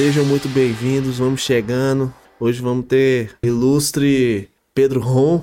Sejam muito bem-vindos, vamos chegando. Hoje vamos ter ilustre Pedro Ron,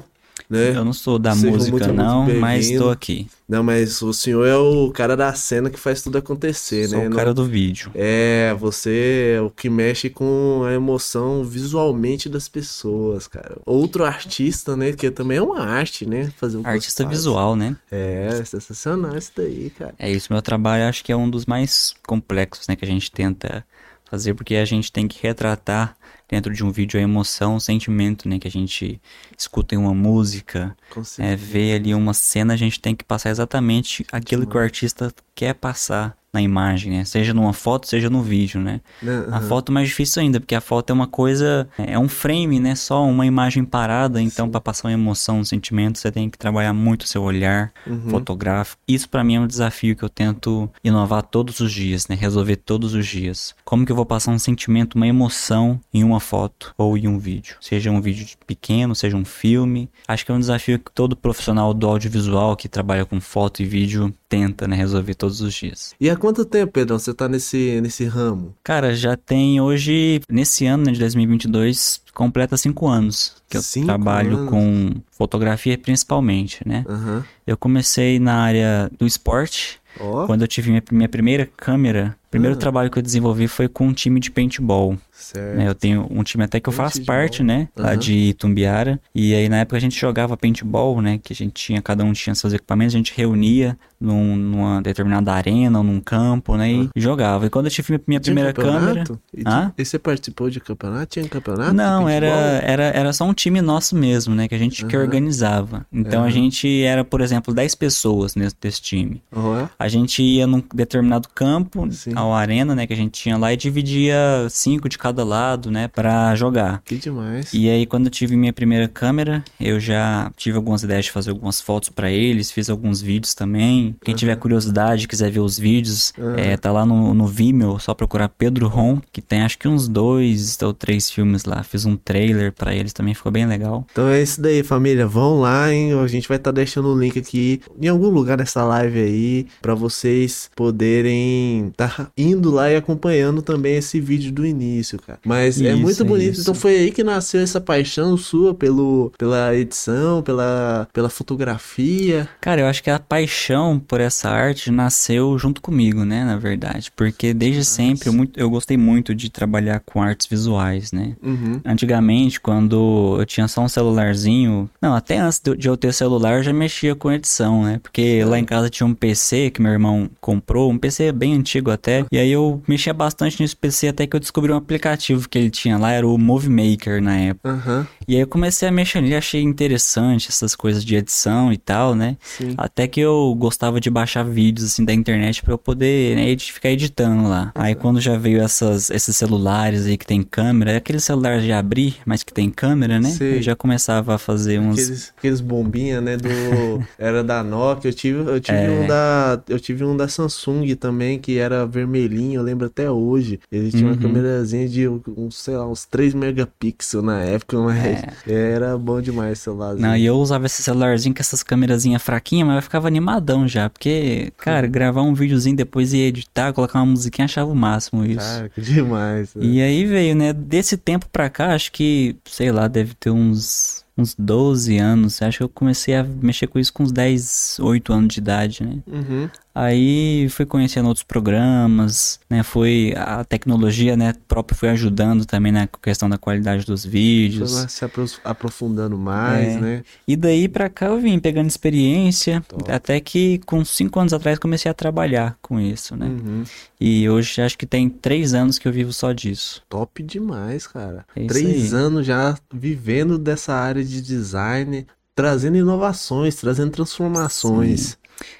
né? Eu não sou da Sejam música, muito, muito não, mas bem-vindo. estou aqui. Não, mas o senhor é o cara da cena que faz tudo acontecer, Sou né? o cara do vídeo. É, você é o que mexe com a emoção visualmente das pessoas, cara. Outro artista, né? Que também é uma arte, né? Fazer o Artista visual, né? É, sensacional isso daí, cara. É isso, meu trabalho acho que é um dos mais complexos, né, que a gente tenta fazer, porque a gente tem que retratar dentro de um vídeo a emoção, o sentimento, né, que a gente escuta em uma música, é, vê ali uma cena, a gente tem que passar exatamente aquilo que o artista quer passar na imagem, né? Seja numa foto, seja no vídeo, né? Né, A foto é mais difícil ainda, porque a foto é uma coisa, é um frame, né? Só uma imagem parada, então para passar uma emoção, um sentimento, você tem que trabalhar muito o seu olhar Uhum. fotográfico. Isso para mim é um desafio que eu tento inovar todos os dias, né? Resolver todos os dias. Como que eu vou passar um sentimento, uma emoção em uma foto ou em um vídeo? Seja um vídeo pequeno, seja um filme. Acho que é um desafio que todo profissional do audiovisual que trabalha com foto e vídeo tenta, né, resolver todos os dias. E há quanto tempo, Pedrão, você tá nesse, nesse ramo? Cara, já tem hoje, nesse ano né, de 2022, completa cinco anos que eu Cinco trabalho anos? com fotografia principalmente, né? Aham. Eu comecei na área do esporte, Ó, quando eu tive minha, minha primeira câmera. Primeiro Ah. trabalho que eu desenvolvi foi com um time de paintball. certo. né? Eu tenho um time até que eu faço parte, né? Lá Aham. de Itumbiara. E aí na época a gente jogava paintball, né? Que a gente tinha, cada um tinha seus equipamentos, a gente reunia num- numa determinada arena ou num campo, né? E jogava. E quando eu tive minha, Tinha primeira câmera. E, Hã? e você participou de campeonato? Tinha campeonato? Não, era, era, era só um time nosso mesmo, né? Que a gente que Aham. organizava. Então a gente era, por exemplo, 10 pessoas nesse, desse time. A gente ia num determinado campo, Sim. A arena, né, que a gente tinha lá, e dividia cinco de cada lado, né, pra jogar. que demais. E aí, quando eu tive minha primeira câmera, eu já tive algumas ideias de fazer algumas fotos pra eles, fiz alguns vídeos também. Quem tiver curiosidade, quiser ver os vídeos, Aham. é, tá lá no, no Vimeo, só procurar Pedro Ron, que tem acho que uns dois ou três filmes lá. Fiz um trailer pra eles também, ficou bem legal. Então é isso daí, família. Vão lá, hein? A gente vai estar deixando o link aqui em algum lugar dessa live aí pra vocês poderem estar indo lá e acompanhando também esse vídeo do início, cara. Mas é Isso, muito bonito. isso. Então foi aí que nasceu essa paixão sua pelo pela edição, pela pela fotografia. Cara, eu acho que a paixão por essa arte nasceu junto comigo, né, na verdade. Porque desde sempre eu, muito, eu gostei muito de trabalhar com artes visuais, né? Uhum. Antigamente, quando eu tinha só um celularzinho. Não, até antes de eu- de eu ter celular, eu já mexia com edição, né? Porque lá em casa tinha um PC que meu irmão comprou, um PC bem antigo até. E aí eu mexia bastante nesse PC até que eu descobri um aplicativo que ele tinha lá, era o Movie Maker na época. Aham. E aí eu comecei a mexer nele, achei interessante essas coisas de edição e tal, né? Sim. Até que eu gostava de baixar vídeos assim da internet pra eu poder né, edi- ficar editando lá. Aí quando já veio essas, esses celulares aí que tem câmera, é aquele celular de abrir, mas que tem câmera, né? Sei. Eu já começava a fazer uns. Aqueles, aqueles bombinha, né, do era da Nokia, eu tive, eu tive É. um da eu tive um da Samsung também que era vermelhinho, eu lembro até hoje. Ele tinha uma Uhum. câmerazinha de uns, sei lá, uns 3 megapixels na época, mas era bom demais o celularzinho. É. Não, e eu usava esse celularzinho com essas câmerazinhas fraquinhas, mas eu ficava animadão já. Porque, cara, gravar um videozinho depois e editar, colocar uma musiquinha, achava o máximo isso. Cara, que demais. né? E aí veio, né? Desse tempo pra cá, acho que, sei lá, deve ter uns, uns 12 anos. Acho que eu comecei a mexer com isso com uns 10, 8 anos de idade, né? Uhum. Aí fui conhecendo outros programas, né? Foi a tecnologia, né? Própria foi ajudando também na questão da qualidade dos Foi vídeos. lá se apro- aprofundando mais, É. né? E daí pra cá eu vim pegando experiência, Top. até que com 5 anos atrás comecei a trabalhar com isso, né? Uhum. E hoje acho que tem 3 anos que eu vivo só disso. Top demais, cara. É Três aí. anos já vivendo dessa área de design, trazendo inovações, trazendo transformações.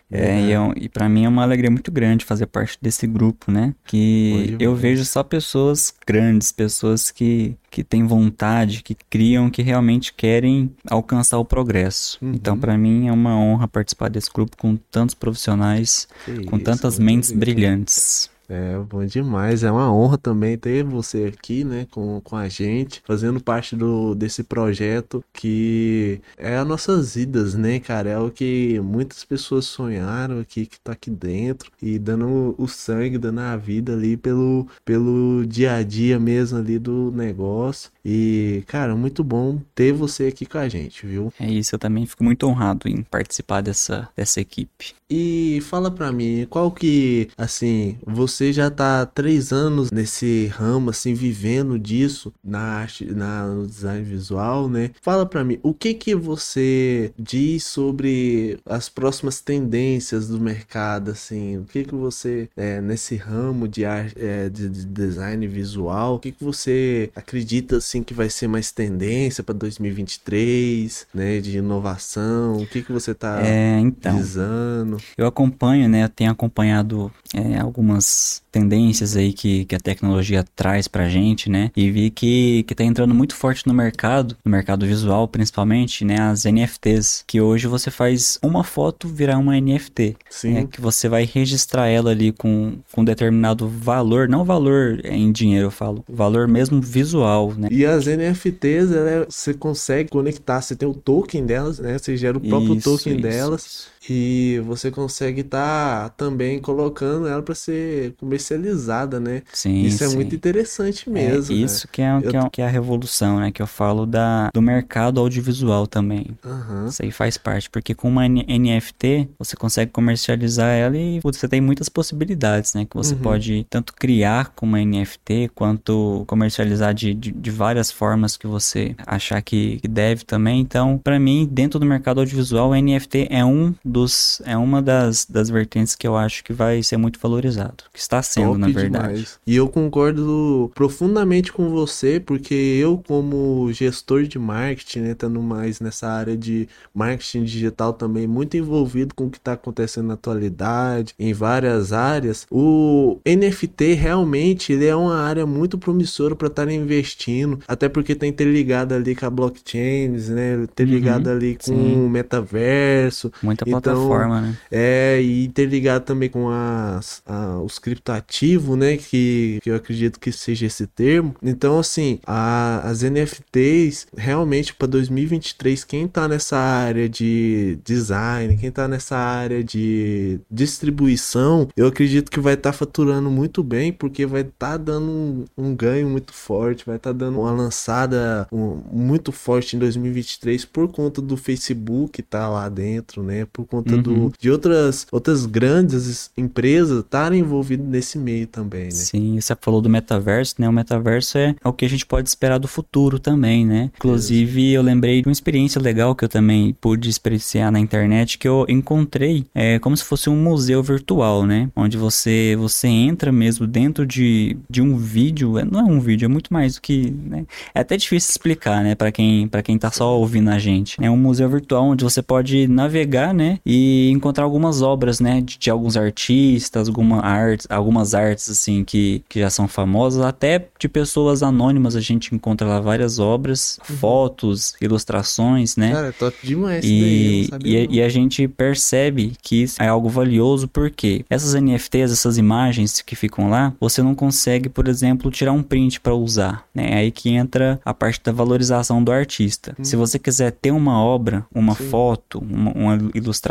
É, e, é um- e para mim é uma alegria muito grande fazer parte desse grupo, né? Que eu vejo só pessoas grandes, pessoas que, que têm vontade, que criam, que realmente querem alcançar o progresso. Uhum. Então, para mim é uma honra participar desse grupo com tantos profissionais, Que com isso, tantas mentes brilhantes. É, bom demais. É uma honra também ter você aqui, né, com, com a gente, fazendo parte do, desse projeto que é as nossas vidas, né, cara? É o que muitas pessoas sonharam aqui, que tá aqui dentro e dando o sangue, dando a vida ali pelo, pelo dia a dia mesmo ali do negócio. E, cara, muito bom ter você aqui com a gente, viu? É isso, eu também fico muito honrado em participar dessa, dessa equipe. E fala pra mim, qual que, assim, você já tá há três anos nesse ramo, assim, vivendo disso, na arte, na, no design visual, né? Fala pra mim, o que que você diz sobre as próximas tendências do mercado, assim? O que que você, é, nesse ramo de, arte, é, de, de design visual, o que que você acredita, assim, que vai ser mais tendência para 2023, né? De inovação, o que que você tá É, então, visando? eu acompanho, né? Eu tenho acompanhado é, algumas tendências aí que, que a tecnologia traz pra gente, né? E vi que, que tá entrando muito forte no mercado, no mercado visual principalmente, né? As NFTs, que hoje você faz uma foto virar uma NFT. Sim. É que você vai registrar ela ali com, com determinado valor, não valor em dinheiro, eu falo, valor mesmo visual, né? E as NFTs, ela é- você consegue conectar, você tem o token delas, né? Você gera o próprio Isso, token isso, delas isso. E você consegue estar também colocando ela para ser comercializada, né? Sim, Isso é sim. muito interessante É mesmo. né? isso que é, Eu que, é, que é a revolução, né? Que eu falo da, do mercado audiovisual também. Aham. Isso aí faz parte, porque com uma NFT você consegue comercializar ela e você tem muitas possibilidades, né? Que você Uhum. pode tanto criar com uma NFT quanto comercializar de, de, de várias formas que você achar que, que deve também. Então, pra mim, dentro do mercado audiovisual, NFT é um dos é uma das, das vertentes que eu acho que vai ser muito valorizado, que está sendo, Top na verdade. demais. E eu concordo profundamente com você, porque eu, como gestor de marketing, né, estando mais nessa área de marketing digital também, muito envolvido com o que está acontecendo na atualidade, em várias áreas, o NFT realmente ele é uma área muito promissora para estar investindo, até porque está interligado ali com a blockchains, né, interligado ali com sim. o metaverso, Muita Então, plataforma, né? é, e interligado também com as, a- os criptoativos, né? Que, que eu acredito que seja esse termo. Então, assim, a- as NFTs, realmente, para 2023, quem tá nessa área de design, quem tá nessa área de distribuição, eu acredito que vai estar faturando muito bem, porque vai estar dando um, um ganho muito forte, vai estar dando uma lançada um- muito forte em 2023 por conta do Facebook tá lá dentro, né? Por conta Uhum. do, de outras, outras grandes empresas estarem envolvidas nesse meio também, né? Sim, você falou do metaverso, né? O metaverso é, é o que a gente pode esperar do futuro também, né? Inclusive, eu lembrei de uma experiência legal que eu também pude experienciar na internet, que eu encontrei é, como se fosse um museu virtual, né? Onde você, você entra mesmo dentro de, de um vídeo, é, não é um vídeo, é muito mais do que, né? É até difícil explicar, né? Para quem, pra quem tá só ouvindo a gente. É um museu virtual onde você pode navegar, né? E encontrar algumas obras, né? De, de alguns artistas, alguma arte, algumas artes, assim, que, que já são famosas. Até de pessoas anônimas a gente encontra lá várias obras, fotos, ilustrações, né? Cara, é top demais isso daí, E, sabia e, e a gente percebe que isso é algo valioso porque essas NFTs, essas imagens que ficam lá, você não consegue, por exemplo, tirar um print para usar. Né? É aí que entra a parte da valorização do artista. Se você quiser ter uma obra, uma. Sim. foto, uma, uma ilustração,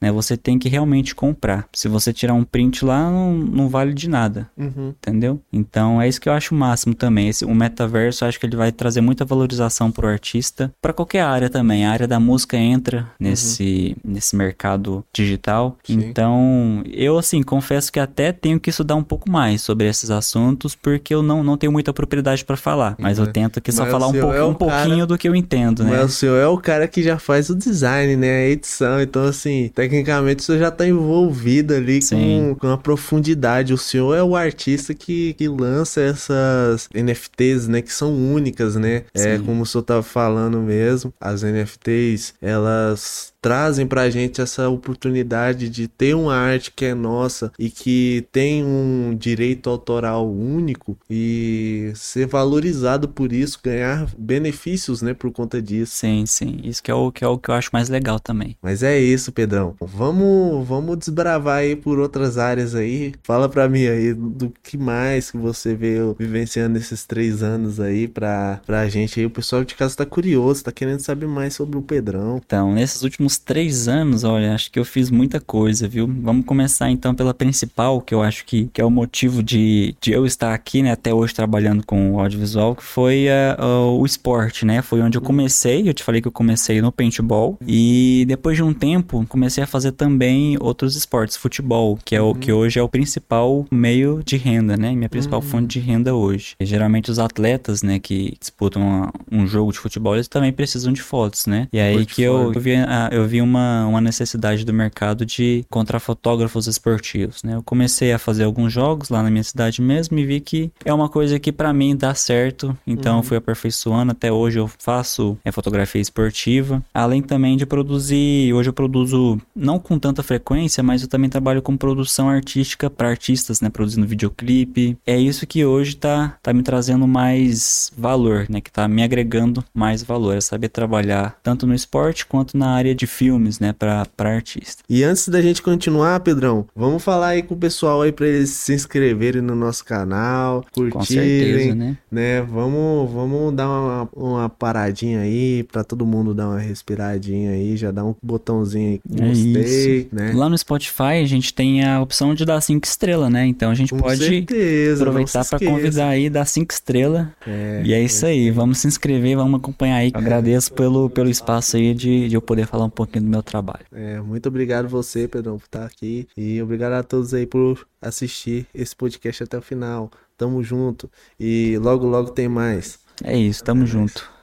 né, você tem que realmente comprar. Se você tirar um print lá, não, não vale de nada Uhum. entendeu? Então é isso que eu acho o máximo também. Esse, o metaverso, eu acho que ele vai trazer muita valorização pro artista, para qualquer área também. A área da música entra nesse, nesse mercado digital. Sim. Então, eu assim, confesso que até tenho que estudar um pouco mais sobre esses assuntos, porque eu não, não tenho muita propriedade para falar. Mas eu Mas- tento aqui só mas falar um, pouco, é um pouquinho cara- do que eu entendo, né? Mas o senhor é o cara que já faz o design, né? A edição. Então, assim, tecnicamente senhor já tá envolvido ali com, Sim. com a profundidade. O senhor é o artista que, que lança essas NFTs, né? Que são únicas, né? É, Sim. como o senhor tava falando mesmo, as NFTs, elas trazem pra gente essa oportunidade de ter uma arte que é nossa e que tem um direito autoral único e ser valorizado por isso, ganhar benefícios, né, por conta disso. Sim, sim. Isso que é o que, é o que eu acho mais legal também. Mas é isso, Pedrão. Vamos, vamos desbravar aí por outras áreas aí. Fala pra mim aí do que mais que você veio vivenciando esses três anos aí pra, pra gente aí. O pessoal de casa tá curioso, tá querendo saber mais sobre o Pedrão. Então, nesses últimos três anos, olha, acho que eu fiz muita coisa, viu? Vamos começar então pela principal, que eu acho que, que é o motivo de, de eu estar aqui, né, até hoje trabalhando com o audiovisual, que foi uh, uh, o esporte, né? Foi onde eu comecei, eu te falei que eu comecei no paintball, e depois de um tempo comecei a fazer também outros esportes, futebol, que é o que hoje é o principal meio de renda, né? Minha principal fonte de renda hoje. E, geralmente os atletas, né, que disputam uma, um jogo de futebol, eles também precisam de fotos, né? E aí que eu, eu vi, a, eu vi uma, uma necessidade do mercado de encontrar fotógrafos esportivos, né? Eu comecei a fazer alguns jogos lá na minha cidade mesmo e vi que é uma coisa que para mim dá certo, então eu fui aperfeiçoando, até hoje eu faço é, fotografia esportiva, além também de produzir, hoje eu produzo não com tanta frequência, mas eu também trabalho com produção artística para artistas, né, produzindo videoclipe. É isso que hoje tá tá me trazendo mais valor, né, que tá me agregando mais valor, é saber trabalhar tanto no esporte quanto na área de filmes, né, para artista. E antes da gente continuar, Pedrão, vamos falar aí com o pessoal aí para eles se inscreverem no nosso canal, curtirem, Com certeza, né? né? Vamos, vamos dar uma, uma paradinha aí para todo mundo dar uma respiradinha aí, já dá um botãozinho aí, É gostei, né? Lá no Spotify a gente tem a opção de dar cinco estrelas, né? Então a gente Com pode certeza, aproveitar para convidar aí, dar cinco estrelas. É, E é isso aí, vamos se inscrever, vamos acompanhar aí. Eu agradeço pelo, pelo espaço aí de, de eu poder falar um pouquinho do meu trabalho. É, muito obrigado você, Pedrão, por estar aqui. E obrigado a todos aí por assistir esse podcast até o final. Tamo junto. E logo, logo tem mais. É isso, tamo junto.